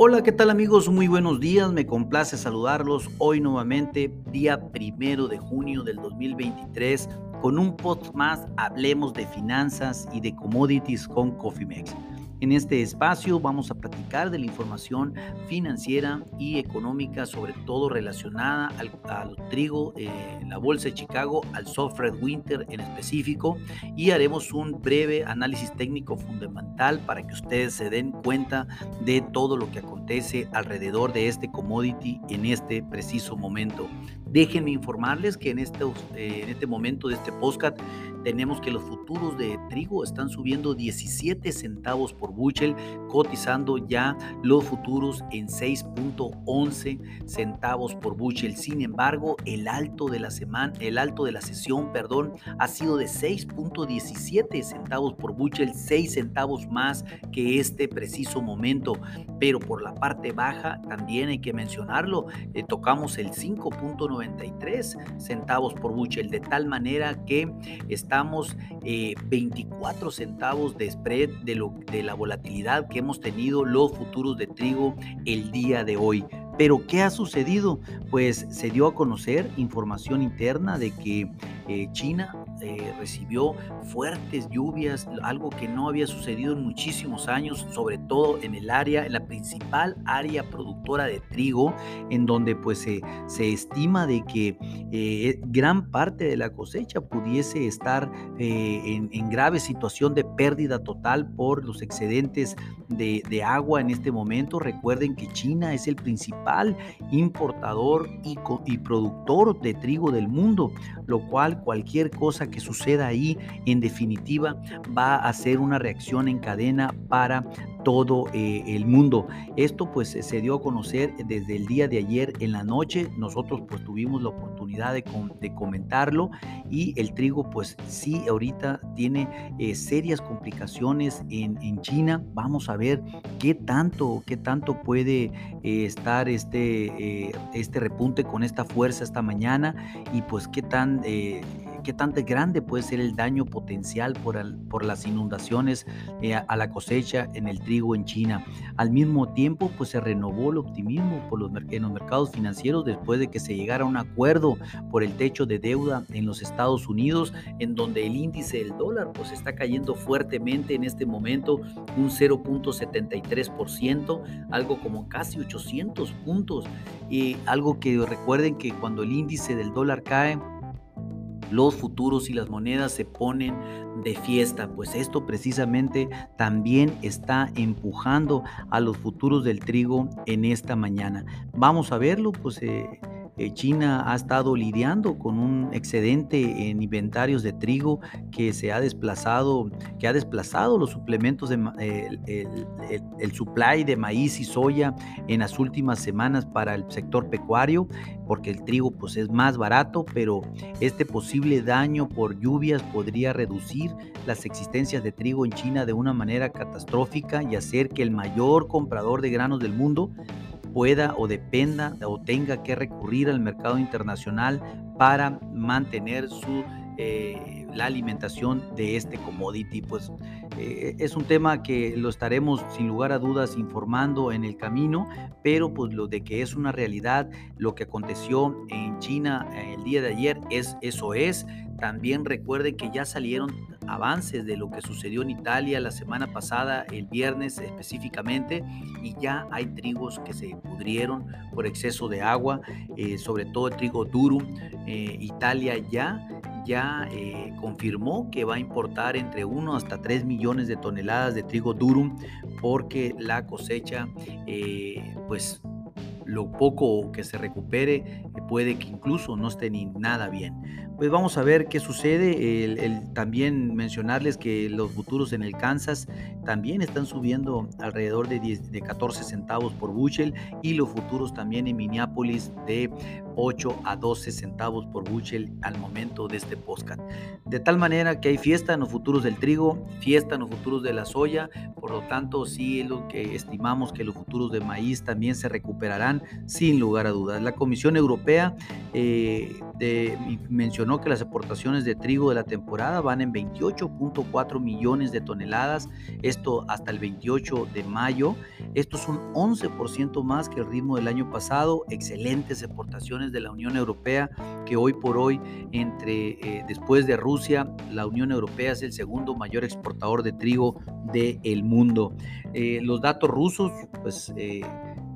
Hola, ¿qué tal amigos? Muy buenos días, me complace saludarlos hoy nuevamente, día primero de junio del 2023, con un post más, hablemos de finanzas y de commodities con Cofimex. En este espacio vamos a platicar de la información financiera y económica, sobre todo relacionada al, trigo, eh, la bolsa de Chicago, al soft red winter en específico, y haremos un breve análisis técnico fundamental para que ustedes se den cuenta de todo lo que acontece alrededor de este commodity en este preciso momento. Déjenme informarles que en este, eh, en este momento de este podcast tenemos que los futuros de trigo están subiendo 17 centavos por bushel, cotizando ya los futuros en 6.11 centavos por bushel. Sin embargo, el alto de la semana, el alto de la sesión, perdón, ha sido de 6.17 centavos por bushel, 6 centavos más que este preciso momento. Pero por la parte baja también hay que mencionarlo, eh, tocamos el 5.93 centavos por bushel, de tal manera que 24 eh, centavos de spread de, lo, de la volatilidad que hemos tenido los futuros de trigo el día de hoy. Pero ¿qué ha sucedido? Pues se dio a conocer información interna de que eh, China eh, recibió fuertes lluvias, algo que no había sucedido en muchísimos años, sobre todo en el área, en la principal área productora de trigo, en donde pues se estima de que eh, gran parte de la cosecha pudiese estar en, grave situación de pérdida total por los excedentes de, de agua en este momento. Recuerden que China es el principal importador y, y productor de trigo del mundo, lo cual cualquier cosa que suceda ahí, en definitiva, va a ser una reacción en cadena para todo eh, el mundo. Esto pues se dio a conocer desde el día de ayer en la noche. Nosotros pues tuvimos la oportunidad de, comentarlo y el trigo pues sí ahorita tiene eh, serias complicaciones en, China. Vamos a ver qué tanto, qué tanto puede eh, estar este, este repunte con esta fuerza esta mañana y pues qué tan qué tan grande puede ser el daño potencial por, por las inundaciones eh, a la cosecha en el trigo en China. Al mismo tiempo, pues se renovó el optimismo por los, en los mercados financieros después de que se llegara a un acuerdo por el techo de deuda en los Estados Unidos, en donde el índice del dólar pues está cayendo fuertemente en este momento, un 0.73%, algo como casi 800 puntos. Y algo que recuerden que cuando el índice del dólar cae, los futuros y las monedas se ponen de fiesta, pues esto precisamente también está empujando a los futuros del trigo en esta mañana. Vamos a verlo, pues... Eh, China ha estado lidiando con un excedente en inventarios de trigo que se ha desplazado, que ha desplazado los suplementos de el, supply de maíz y soya en las últimas semanas para el sector pecuario, porque el trigo pues es más barato, pero este posible daño por lluvias podría reducir las existencias de trigo en China de una manera catastrófica y hacer que el mayor comprador de granos del mundo pueda o dependa o tenga que recurrir al mercado internacional para mantener su eh, la alimentación de este commodity. Pues eh, es un tema que lo estaremos sin lugar a dudas informando en el camino, pero pues lo de que es una realidad, lo que aconteció en China el día de ayer es eso es. También recuerden que ya salieron avances de lo que sucedió en Italia la semana pasada, el viernes específicamente, y ya hay trigos que se pudrieron por exceso de agua, eh, sobre todo trigo durum. Italia ya ya eh, confirmó que va a importar entre 1 hasta 3 millones de toneladas de trigo durum porque la cosecha eh, pues lo poco que se recupere eh, puede que incluso no esté ni nada bien. Pues vamos a ver qué sucede. También mencionarles que los futuros en el Kansas también están subiendo alrededor de, 10, de 14 centavos por bushel y los futuros también en Minneapolis de 8 a 12 centavos por bushel al momento de este podcast. De tal manera que hay fiesta en los futuros del trigo, fiesta en los futuros de la soya, por lo tanto sí es lo que estimamos que los futuros de maíz también se recuperarán sin lugar a dudas. La Comisión Europea eh, de, mencionó que las exportaciones de trigo de la temporada van en 28.4 millones de toneladas, esto hasta el 28 de mayo. Esto es un 11% más que el ritmo del año pasado. Excelentes exportaciones de la Unión Europea, que hoy por hoy, entre eh, después de Rusia, la Unión Europea es el segundo mayor exportador de trigo del mundo. Eh, los datos rusos, pues eh,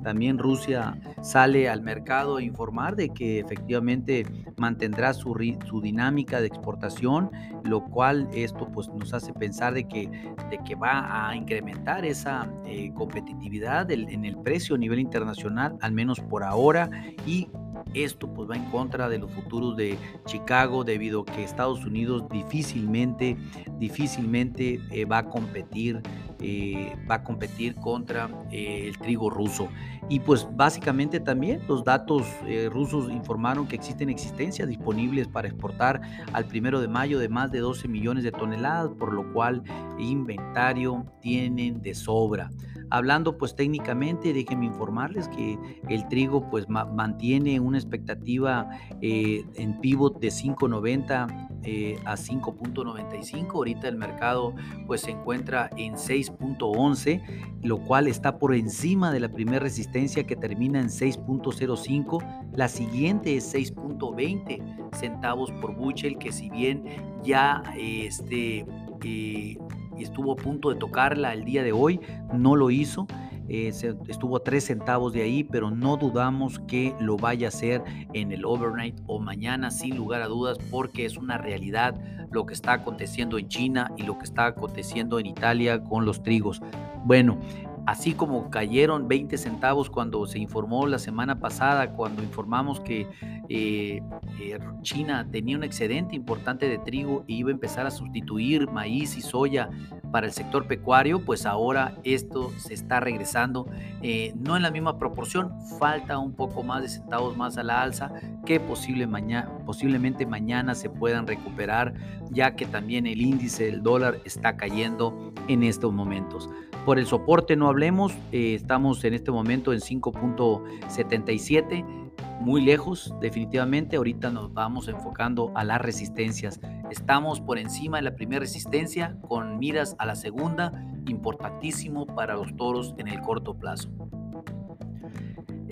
también Rusia sale al mercado a informar de que efectivamente mantendrá su, su dinámica de exportación, lo cual esto pues, nos hace pensar de que, de que va a incrementar esa eh, competitividad en el precio a nivel internacional, al menos por ahora, y esto pues va en contra de los futuros de Chicago debido a que Estados Unidos difícilmente, difícilmente eh, va a competir, eh, va a competir contra eh, el trigo ruso. Y pues básicamente también los datos rusos informaron que existen existencias disponibles para exportar al primero de mayo de más de 12 millones de toneladas, por lo cual inventario tienen de sobra. Hablando pues técnicamente, déjenme informarles que el trigo pues mantiene una expectativa eh, en pivot de 5.90 eh, a 5.95. Ahorita el mercado pues se encuentra en 6.11, lo cual está por encima de la primera resistencia que termina en 6.05. La siguiente es 6.20 centavos por buchel, que si bien ya este, eh, estuvo a punto de tocarla el día de hoy, no lo hizo. Eh, estuvo a 3 centavos de ahí, pero no dudamos que lo vaya a hacer en el overnight o mañana, sin lugar a dudas, porque es una realidad lo que está aconteciendo en China y lo que está aconteciendo en Italia con los trigos. Bueno, así como cayeron 20 centavos cuando se informó la semana pasada, cuando informamos que eh, eh, China tenía un excedente importante de trigo y iba a empezar a sustituir maíz y soya para el sector pecuario, pues ahora esto se está regresando, eh, no en la misma proporción, falta un poco más de centavos más a la alza que posible mañana, posiblemente mañana se puedan recuperar, ya que también el índice del dólar está cayendo en estos momentos. Por el soporte no hablemos, eh, estamos en este momento en 5.77, muy lejos definitivamente, ahorita nos vamos enfocando a las resistencias. Estamos por encima de la primera resistencia con miras a la segunda, importantísimo para los toros en el corto plazo.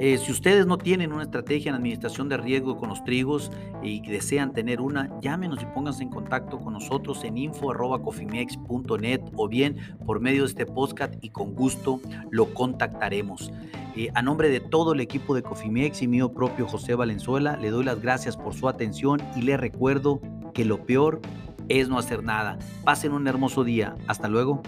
Eh, si ustedes no tienen una estrategia en administración de riesgo con los trigos y desean tener una, llámenos y pónganse en contacto con nosotros en info.cofimex.net o bien por medio de este podcast y con gusto lo contactaremos. Eh, a nombre de todo el equipo de Cofimex y mío propio José Valenzuela, le doy las gracias por su atención y le recuerdo que lo peor es no hacer nada. Pasen un hermoso día. Hasta luego.